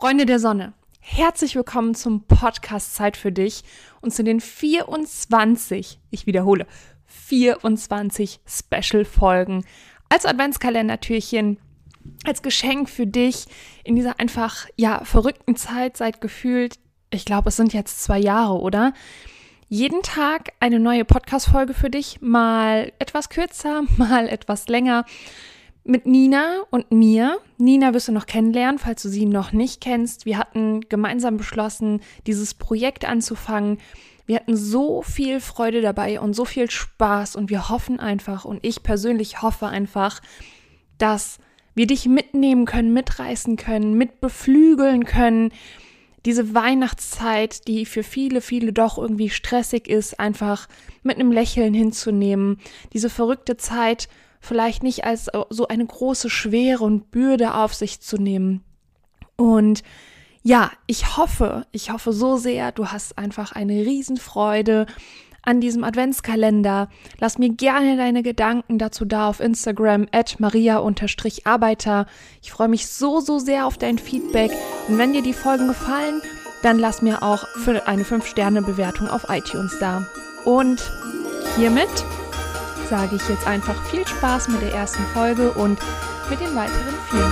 Freunde der Sonne, herzlich willkommen zum Podcast Zeit für dich und zu den 24, ich wiederhole, 24 Special-Folgen als Adventskalendertürchen, als Geschenk für dich in dieser einfach, ja, verrückten Zeit seit gefühlt, ich glaube, es sind jetzt zwei Jahre, oder? Jeden Tag eine neue Podcast-Folge für dich, mal etwas kürzer, mal etwas länger mit Nina und mir. Nina wirst du noch kennenlernen, falls du sie noch nicht kennst. Wir hatten gemeinsam beschlossen, dieses Projekt anzufangen. Wir hatten so viel Freude dabei und so viel Spaß und wir hoffen einfach und ich persönlich hoffe einfach, dass wir dich mitnehmen können, mitreißen können, mitbeflügeln können. Diese Weihnachtszeit, die für viele, viele doch irgendwie stressig ist, einfach mit einem Lächeln hinzunehmen. Diese verrückte Zeit, vielleicht nicht als äh, so eine große Schwere und Bürde auf sich zu nehmen. Und ja, ich hoffe, ich hoffe so sehr, du hast einfach eine Riesenfreude an diesem Adventskalender. Lass mir gerne deine Gedanken dazu da auf Instagram at maria-arbeiter. Ich freue mich so, so sehr auf dein Feedback. Und wenn dir die Folgen gefallen, dann lass mir auch für eine 5-Sterne-Bewertung auf iTunes da. Und hiermit sage ich jetzt einfach viel Spaß mit der ersten Folge und mit den weiteren 24.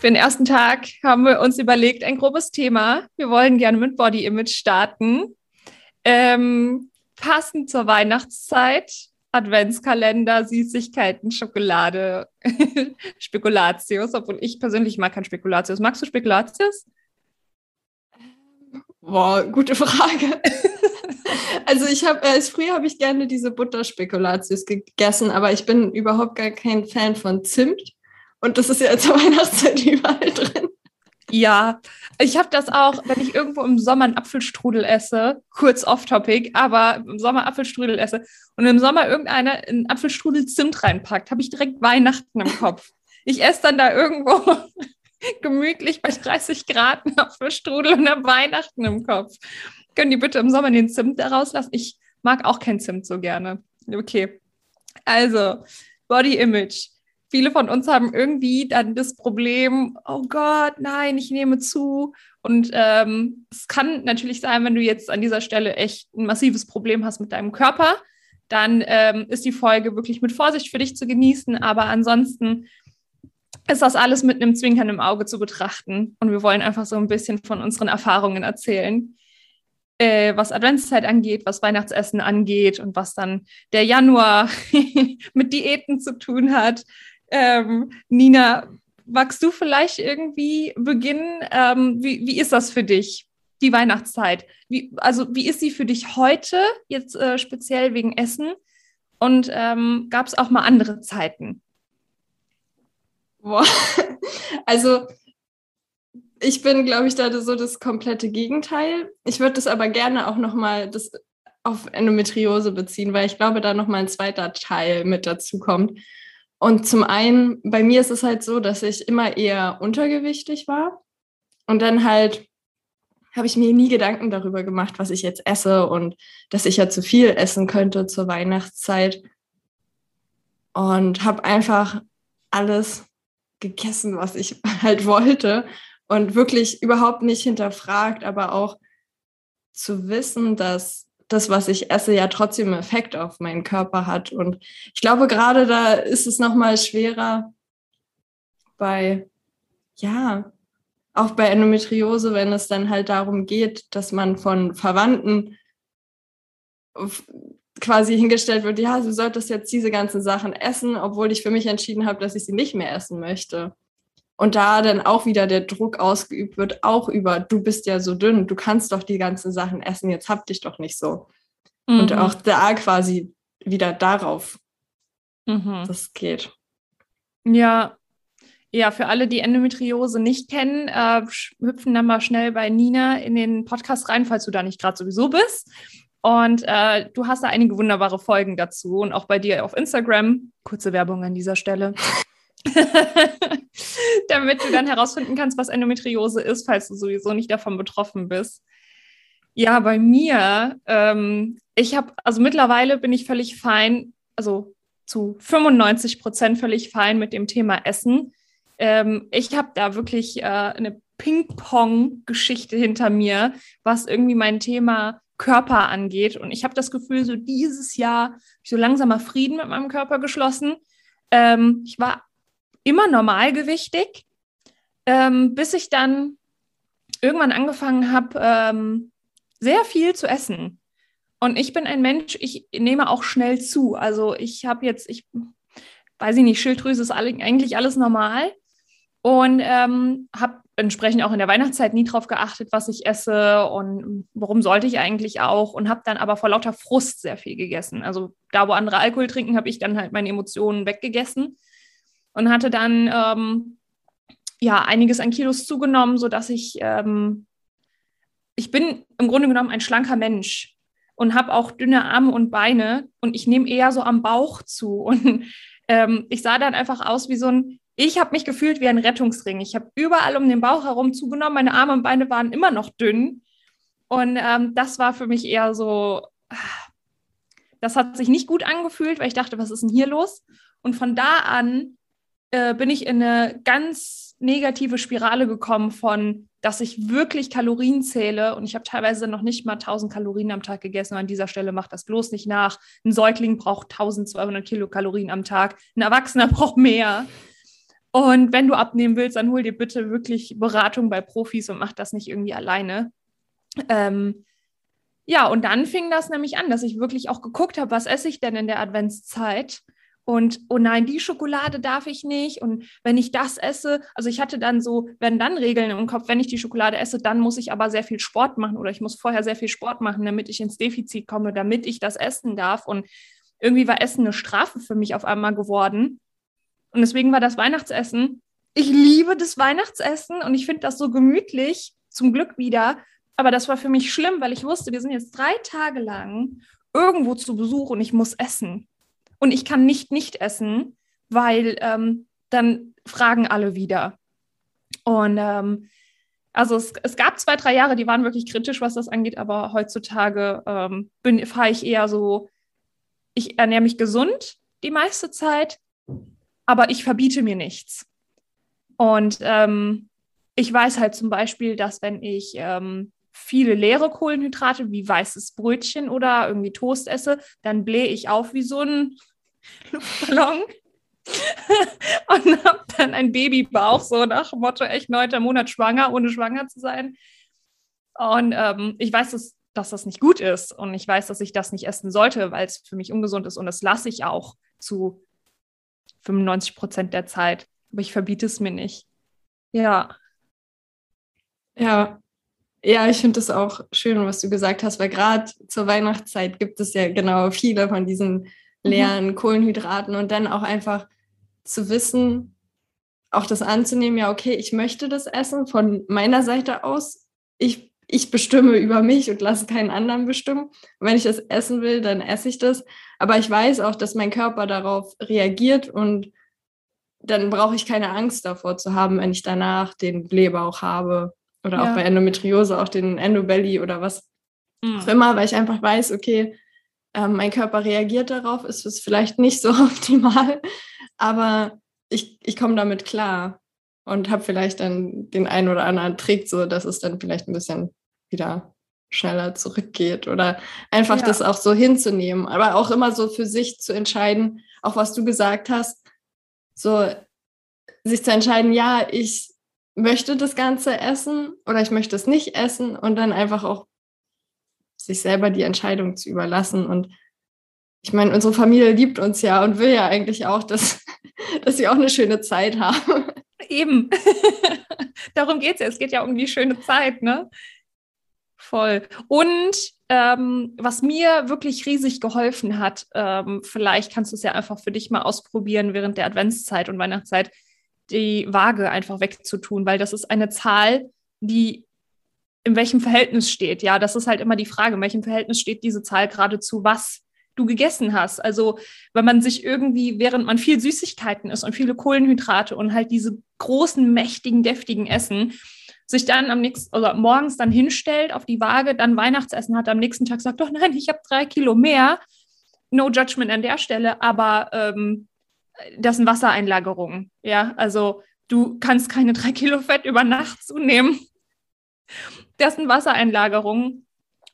Für den ersten Tag haben wir uns überlegt, ein grobes Thema. Wir wollen gerne mit Body Image starten. Ähm, passend zur Weihnachtszeit. Adventskalender, Süßigkeiten, Schokolade, Spekulatius, obwohl ich persönlich mag kein Spekulatius. Magst du Spekulatius? Boah, gute Frage. also ich habe, äh, früher habe ich gerne diese Butterspekulatius gegessen, aber ich bin überhaupt gar kein Fan von Zimt. Und das ist ja zur Weihnachtszeit überall drin. Ja, ich habe das auch, wenn ich irgendwo im Sommer einen Apfelstrudel esse, kurz off-topic, aber im Sommer Apfelstrudel esse und im Sommer irgendeiner einen Apfelstrudel Zimt reinpackt, habe ich direkt Weihnachten im Kopf. Ich esse dann da irgendwo gemütlich bei 30 Grad noch für Strudel und am Weihnachten im Kopf. Können die bitte im Sommer den Zimt da rauslassen? Ich mag auch kein Zimt so gerne. Okay. Also, Body Image. Viele von uns haben irgendwie dann das Problem, oh Gott, nein, ich nehme zu. Und ähm, es kann natürlich sein, wenn du jetzt an dieser Stelle echt ein massives Problem hast mit deinem Körper, dann ähm, ist die Folge wirklich mit Vorsicht für dich zu genießen. Aber ansonsten ist das alles mit einem Zwinkern im Auge zu betrachten. Und wir wollen einfach so ein bisschen von unseren Erfahrungen erzählen, äh, was Adventszeit angeht, was Weihnachtsessen angeht und was dann der Januar mit Diäten zu tun hat. Ähm, Nina, magst du vielleicht irgendwie beginnen? Ähm, wie, wie ist das für dich, die Weihnachtszeit? Wie, also wie ist sie für dich heute, jetzt äh, speziell wegen Essen? Und ähm, gab es auch mal andere Zeiten? Boah. Also ich bin, glaube ich, da so das komplette Gegenteil. Ich würde das aber gerne auch nochmal auf Endometriose beziehen, weil ich glaube, da nochmal ein zweiter Teil mit dazu kommt. Und zum einen, bei mir ist es halt so, dass ich immer eher untergewichtig war. Und dann halt habe ich mir nie Gedanken darüber gemacht, was ich jetzt esse und dass ich ja zu viel essen könnte zur Weihnachtszeit. Und habe einfach alles gegessen, was ich halt wollte und wirklich überhaupt nicht hinterfragt, aber auch zu wissen, dass das, was ich esse, ja trotzdem einen Effekt auf meinen Körper hat. Und ich glaube, gerade da ist es nochmal schwerer bei, ja, auch bei Endometriose, wenn es dann halt darum geht, dass man von Verwandten quasi hingestellt wird, ja, du solltest jetzt diese ganzen Sachen essen, obwohl ich für mich entschieden habe, dass ich sie nicht mehr essen möchte. Und da dann auch wieder der Druck ausgeübt wird, auch über, du bist ja so dünn, du kannst doch die ganzen Sachen essen, jetzt hab dich doch nicht so. Mhm. Und auch da quasi wieder darauf, mhm. das geht. Ja, ja, für alle, die Endometriose nicht kennen, äh, hüpfen dann mal schnell bei Nina in den Podcast rein, falls du da nicht gerade sowieso bist. Und äh, du hast da einige wunderbare Folgen dazu und auch bei dir auf Instagram. Kurze Werbung an dieser Stelle. Damit du dann herausfinden kannst, was Endometriose ist, falls du sowieso nicht davon betroffen bist. Ja, bei mir, ähm, ich habe, also mittlerweile bin ich völlig fein, also zu 95 Prozent völlig fein mit dem Thema Essen. Ähm, ich habe da wirklich äh, eine Ping-Pong-Geschichte hinter mir, was irgendwie mein Thema Körper angeht. Und ich habe das Gefühl, so dieses Jahr so langsam mal Frieden mit meinem Körper geschlossen. Ähm, ich war immer normalgewichtig, ähm, bis ich dann irgendwann angefangen habe, ähm, sehr viel zu essen. Und ich bin ein Mensch, ich nehme auch schnell zu. Also ich habe jetzt, ich weiß ich nicht, Schilddrüse ist eigentlich alles normal und ähm, habe entsprechend auch in der Weihnachtszeit nie drauf geachtet, was ich esse und warum sollte ich eigentlich auch und habe dann aber vor lauter Frust sehr viel gegessen. Also da, wo andere Alkohol trinken, habe ich dann halt meine Emotionen weggegessen und hatte dann ähm, ja einiges an Kilos zugenommen, sodass ich ähm, ich bin im Grunde genommen ein schlanker Mensch und habe auch dünne Arme und Beine und ich nehme eher so am Bauch zu. Und ähm, ich sah dann einfach aus wie so ein, ich habe mich gefühlt wie ein Rettungsring. Ich habe überall um den Bauch herum zugenommen, meine Arme und Beine waren immer noch dünn. Und ähm, das war für mich eher so, das hat sich nicht gut angefühlt, weil ich dachte, was ist denn hier los? Und von da an äh, bin ich in eine ganz negative Spirale gekommen von dass ich wirklich Kalorien zähle und ich habe teilweise noch nicht mal 1000 Kalorien am Tag gegessen. Und an dieser Stelle macht das bloß nicht nach. Ein Säugling braucht 1200 Kilokalorien am Tag, ein Erwachsener braucht mehr. Und wenn du abnehmen willst, dann hol dir bitte wirklich Beratung bei Profis und mach das nicht irgendwie alleine. Ähm, ja, und dann fing das nämlich an, dass ich wirklich auch geguckt habe, was esse ich denn in der Adventszeit? Und oh nein, die Schokolade darf ich nicht. Und wenn ich das esse, also ich hatte dann so, wenn dann Regeln im Kopf, wenn ich die Schokolade esse, dann muss ich aber sehr viel Sport machen oder ich muss vorher sehr viel Sport machen, damit ich ins Defizit komme, damit ich das essen darf. Und irgendwie war Essen eine Strafe für mich auf einmal geworden und deswegen war das Weihnachtsessen, ich liebe das Weihnachtsessen und ich finde das so gemütlich, zum Glück wieder, aber das war für mich schlimm, weil ich wusste, wir sind jetzt drei Tage lang irgendwo zu Besuch und ich muss essen. Und ich kann nicht nicht essen, weil ähm, dann fragen alle wieder. Und ähm, also es, es, gab zwei, drei Jahre, die waren wirklich kritisch, was das angeht, aber heutzutage ähm, fahre ich eher so, ich ernähre mich gesund die meiste Zeit, aber ich verbiete mir nichts. Und ähm, ich weiß halt zum Beispiel, dass wenn ich ähm, viele leere Kohlenhydrate wie weißes Brötchen oder irgendwie Toast esse, dann blähe ich auf wie so ein Luftballon und habe dann ein Babybauch, so nach Motto, echt neunter Monat schwanger, ohne schwanger zu sein. Und ähm, ich weiß, dass, dass das nicht gut ist und ich weiß, dass ich das nicht essen sollte, weil es für mich ungesund ist und das lasse ich auch zu 95 Prozent der Zeit. Aber ich verbiete es mir nicht. Ja. Ja, ja, ich finde es auch schön, was du gesagt hast, weil gerade zur Weihnachtszeit gibt es ja genau viele von diesen mhm. leeren mhm. Kohlenhydraten und dann auch einfach zu wissen, auch das anzunehmen, ja, okay, ich möchte das essen von meiner Seite aus. Ich, ich bestimme über mich und lasse keinen anderen bestimmen. Und wenn ich das essen will, dann esse ich das. Aber ich weiß auch, dass mein Körper darauf reagiert und dann brauche ich keine Angst davor zu haben, wenn ich danach den Blähbauch habe oder ja. auch bei Endometriose auch den Endobelly oder was mhm. auch immer, weil ich einfach weiß, okay, ähm, mein Körper reagiert darauf, ist es vielleicht nicht so optimal, aber ich, ich komme damit klar und habe vielleicht dann den einen oder anderen Trick, so dass es dann vielleicht ein bisschen wieder schneller zurückgeht oder einfach ja. das auch so hinzunehmen, aber auch immer so für sich zu entscheiden, auch was du gesagt hast, so sich zu entscheiden, ja, ich möchte das Ganze essen oder ich möchte es nicht essen und dann einfach auch sich selber die Entscheidung zu überlassen. Und ich meine, unsere Familie liebt uns ja und will ja eigentlich auch, dass, dass sie auch eine schöne Zeit haben. Eben. Darum geht es ja. Es geht ja um die schöne Zeit, ne? Voll. Und ähm, was mir wirklich riesig geholfen hat, ähm, vielleicht kannst du es ja einfach für dich mal ausprobieren während der Adventszeit und Weihnachtszeit, die Waage einfach wegzutun, weil das ist eine Zahl, die in welchem Verhältnis steht. Ja, das ist halt immer die Frage, in welchem Verhältnis steht diese Zahl gerade zu was du gegessen hast. Also, wenn man sich irgendwie, während man viel Süßigkeiten isst und viele Kohlenhydrate und halt diese großen, mächtigen, deftigen Essen, sich dann am nächsten, oder morgens dann hinstellt auf die Waage, dann Weihnachtsessen hat, am nächsten Tag sagt, doch nein, ich habe drei Kilo mehr, no judgment an der Stelle, aber ähm, das sind Wassereinlagerungen. Ja, also du kannst keine drei Kilo Fett über Nacht zunehmen. Das sind Wassereinlagerungen.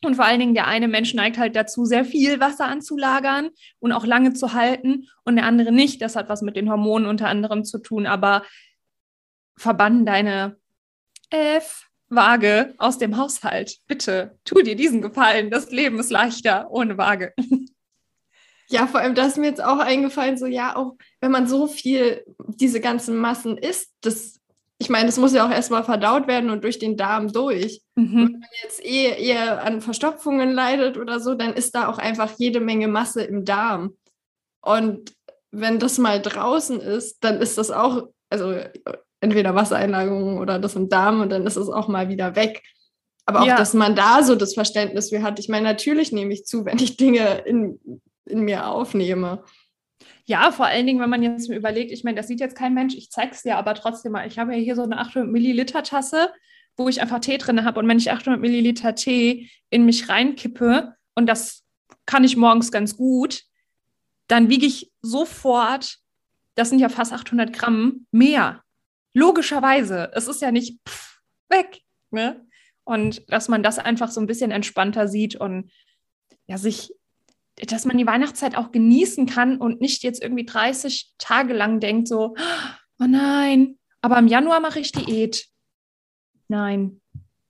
Und vor allen Dingen der eine Mensch neigt halt dazu, sehr viel Wasser anzulagern und auch lange zu halten und der andere nicht. Das hat was mit den Hormonen unter anderem zu tun. Aber verbann deine F-Waage aus dem Haushalt. Bitte, tu dir diesen Gefallen. Das Leben ist leichter ohne Waage. Ja, vor allem, da ist mir jetzt auch eingefallen, so ja, auch wenn man so viel diese ganzen Massen isst, das, ich meine, das muss ja auch erstmal verdaut werden und durch den Darm durch. Mhm. Wenn man jetzt eh eher an Verstopfungen leidet oder so, dann ist da auch einfach jede Menge Masse im Darm. Und wenn das mal draußen ist, dann ist das auch, also entweder Wassereinlagerung oder das im Darm und dann ist es auch mal wieder weg. Aber auch, ja. dass man da so das Verständnis für hat. Ich meine, natürlich nehme ich zu, wenn ich Dinge in in mir aufnehme. Ja, vor allen Dingen, wenn man jetzt mir überlegt, ich meine, das sieht jetzt kein Mensch, ich zeige es dir aber trotzdem mal. Ich habe ja hier so eine 800 Milliliter Tasse, wo ich einfach Tee drin habe. Und wenn ich 800 Milliliter Tee in mich reinkippe, und das kann ich morgens ganz gut, dann wiege ich sofort, das sind ja fast 800 Gramm, mehr. Logischerweise. Es ist ja nicht pff, weg. Ne? Und dass man das einfach so ein bisschen entspannter sieht und ja, sich dass man die Weihnachtszeit auch genießen kann und nicht jetzt irgendwie 30 Tage lang denkt, so, oh nein, aber im Januar mache ich Diät. Nein.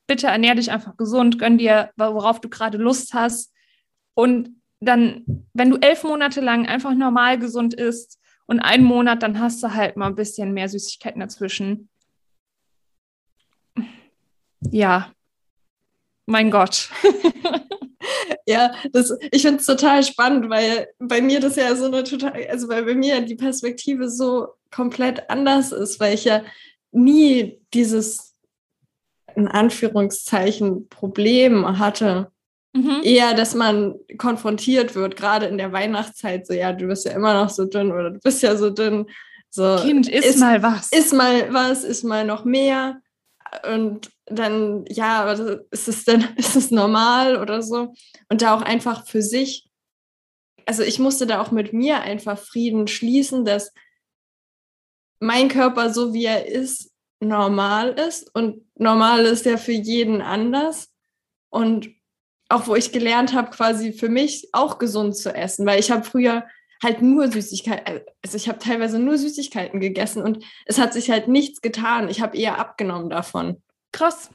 Bitte ernähr dich einfach gesund, gönn dir, worauf du gerade Lust hast. Und dann, wenn du elf Monate lang einfach normal gesund isst und einen Monat, dann hast du halt mal ein bisschen mehr Süßigkeiten dazwischen. Ja. Mein Gott. Ja, das, ich finde es total spannend, weil bei mir das ja so eine total, also weil bei mir die Perspektive so komplett anders ist, weil ich ja nie dieses in Anführungszeichen Problem hatte. Mhm. Eher, dass man konfrontiert wird, gerade in der Weihnachtszeit, so ja, du bist ja immer noch so dünn oder du bist ja so dünn. So, kind, iss ist, mal was. Ist mal was, ist mal noch mehr. Und dann, ja, aber ist es denn, ist es normal oder so? Und da auch einfach für sich, also ich musste da auch mit mir einfach Frieden schließen, dass mein Körper, so wie er ist, normal ist. Und normal ist ja für jeden anders. Und auch wo ich gelernt habe, quasi für mich auch gesund zu essen, weil ich habe früher halt nur Süßigkeiten, also ich habe teilweise nur Süßigkeiten gegessen und es hat sich halt nichts getan. Ich habe eher abgenommen davon. Krass.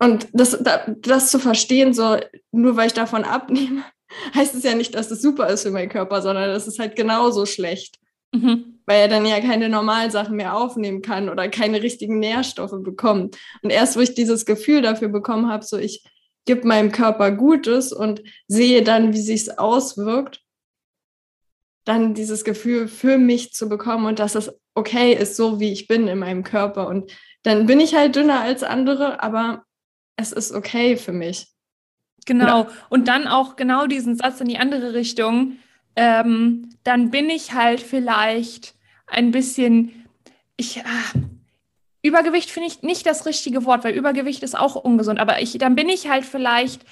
Und das, das zu verstehen, so nur weil ich davon abnehme, heißt es ja nicht, dass es super ist für meinen Körper, sondern es ist halt genauso schlecht. Mhm. Weil er dann ja keine normalen Sachen mehr aufnehmen kann oder keine richtigen Nährstoffe bekommt. Und erst wo ich dieses Gefühl dafür bekommen habe, so ich gebe meinem Körper Gutes und sehe dann, wie sich es auswirkt, dann dieses Gefühl für mich zu bekommen und dass es okay ist, so wie ich bin in meinem Körper. Und dann bin ich halt dünner als andere, aber es ist okay für mich. Genau. Ja. Und dann auch genau diesen Satz in die andere Richtung. Ähm, dann bin ich halt vielleicht ein bisschen, ich, ah, Übergewicht finde ich nicht das richtige Wort, weil Übergewicht ist auch ungesund. Aber ich, dann bin ich halt vielleicht,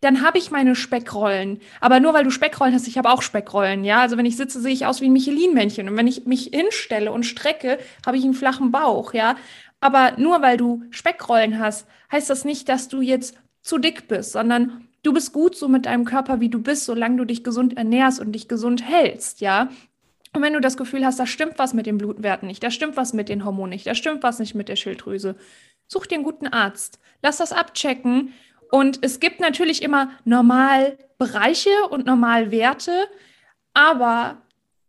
dann habe ich meine Speckrollen. Aber nur weil du Speckrollen hast, ich habe auch Speckrollen. Ja, also wenn ich sitze, sehe ich aus wie ein Michelin-Männchen. Und wenn ich mich hinstelle und strecke, habe ich einen flachen Bauch. Ja, aber nur weil du Speckrollen hast, heißt das nicht, dass du jetzt zu dick bist, sondern du bist gut so mit deinem Körper, wie du bist, solange du dich gesund ernährst und dich gesund hältst, ja. Und wenn du das Gefühl hast, da stimmt was mit den Blutwerten nicht, da stimmt was mit den Hormonen nicht, da stimmt was nicht mit der Schilddrüse, such dir einen guten Arzt. Lass das abchecken. Und es gibt natürlich immer Normalbereiche und Normalwerte, aber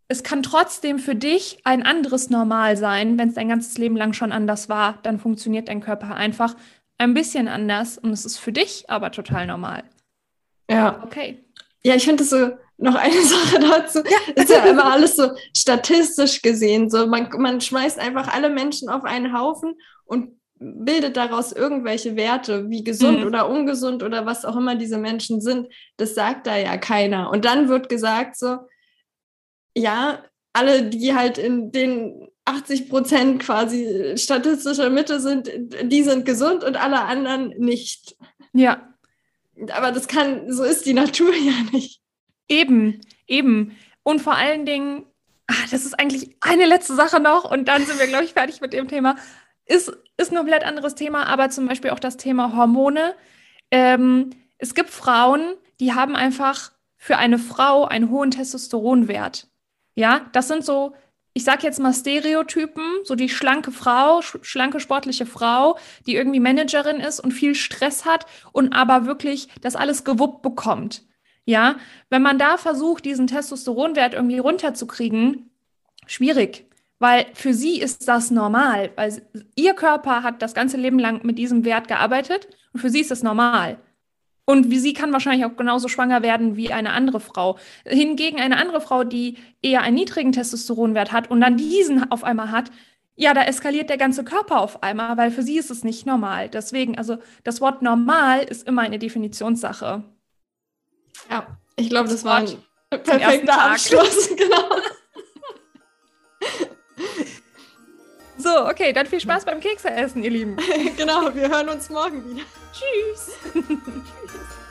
es kann trotzdem für dich ein anderes Normal sein, wenn es dein ganzes Leben lang schon anders war, dann funktioniert dein Körper einfach ein bisschen anders und es ist für dich aber total normal. Ja. Okay. Ja, ich finde das so noch eine Sache dazu. Ja. Ist ja immer alles so statistisch gesehen. So, man, man schmeißt einfach alle Menschen auf einen Haufen und bildet daraus irgendwelche Werte, wie gesund mhm. oder ungesund oder was auch immer diese Menschen sind. Das sagt da ja keiner. Und dann wird gesagt so, ja, alle, die halt in den 80 Prozent quasi statistischer Mitte sind, die sind gesund und alle anderen nicht. Ja. Aber das kann, so ist die Natur ja nicht. Eben, Eben. Und vor allen Dingen, ach, das ist eigentlich eine letzte Sache noch und dann sind wir, glaube ich, fertig mit dem Thema. Ist, ist ein komplett anderes Thema, aber zum Beispiel auch das Thema Hormone. Ähm, es gibt Frauen, die haben einfach für eine Frau einen hohen Testosteronwert. Ja, das sind so, ich sag jetzt mal Stereotypen, so die schlanke Frau, sch schlanke sportliche Frau, die irgendwie Managerin ist und viel Stress hat und aber wirklich das alles gewuppt bekommt. Ja, wenn man da versucht, diesen Testosteronwert irgendwie runterzukriegen, schwierig, weil für sie ist das normal, weil ihr Körper hat das ganze Leben lang mit diesem Wert gearbeitet und für sie ist das normal. Und wie sie kann wahrscheinlich auch genauso schwanger werden wie eine andere Frau. Hingegen eine andere Frau, die eher einen niedrigen Testosteronwert hat und dann diesen auf einmal hat, ja, da eskaliert der ganze Körper auf einmal, weil für sie ist es nicht normal. Deswegen, also das Wort normal ist immer eine Definitionssache. Ja, ich glaube, das, war ein perfekter Abschluss. genau. So, okay, dann viel Spaß beim Kekse essen, ihr Lieben. genau, wir hören uns morgen wieder. Tschüss. Tschüss.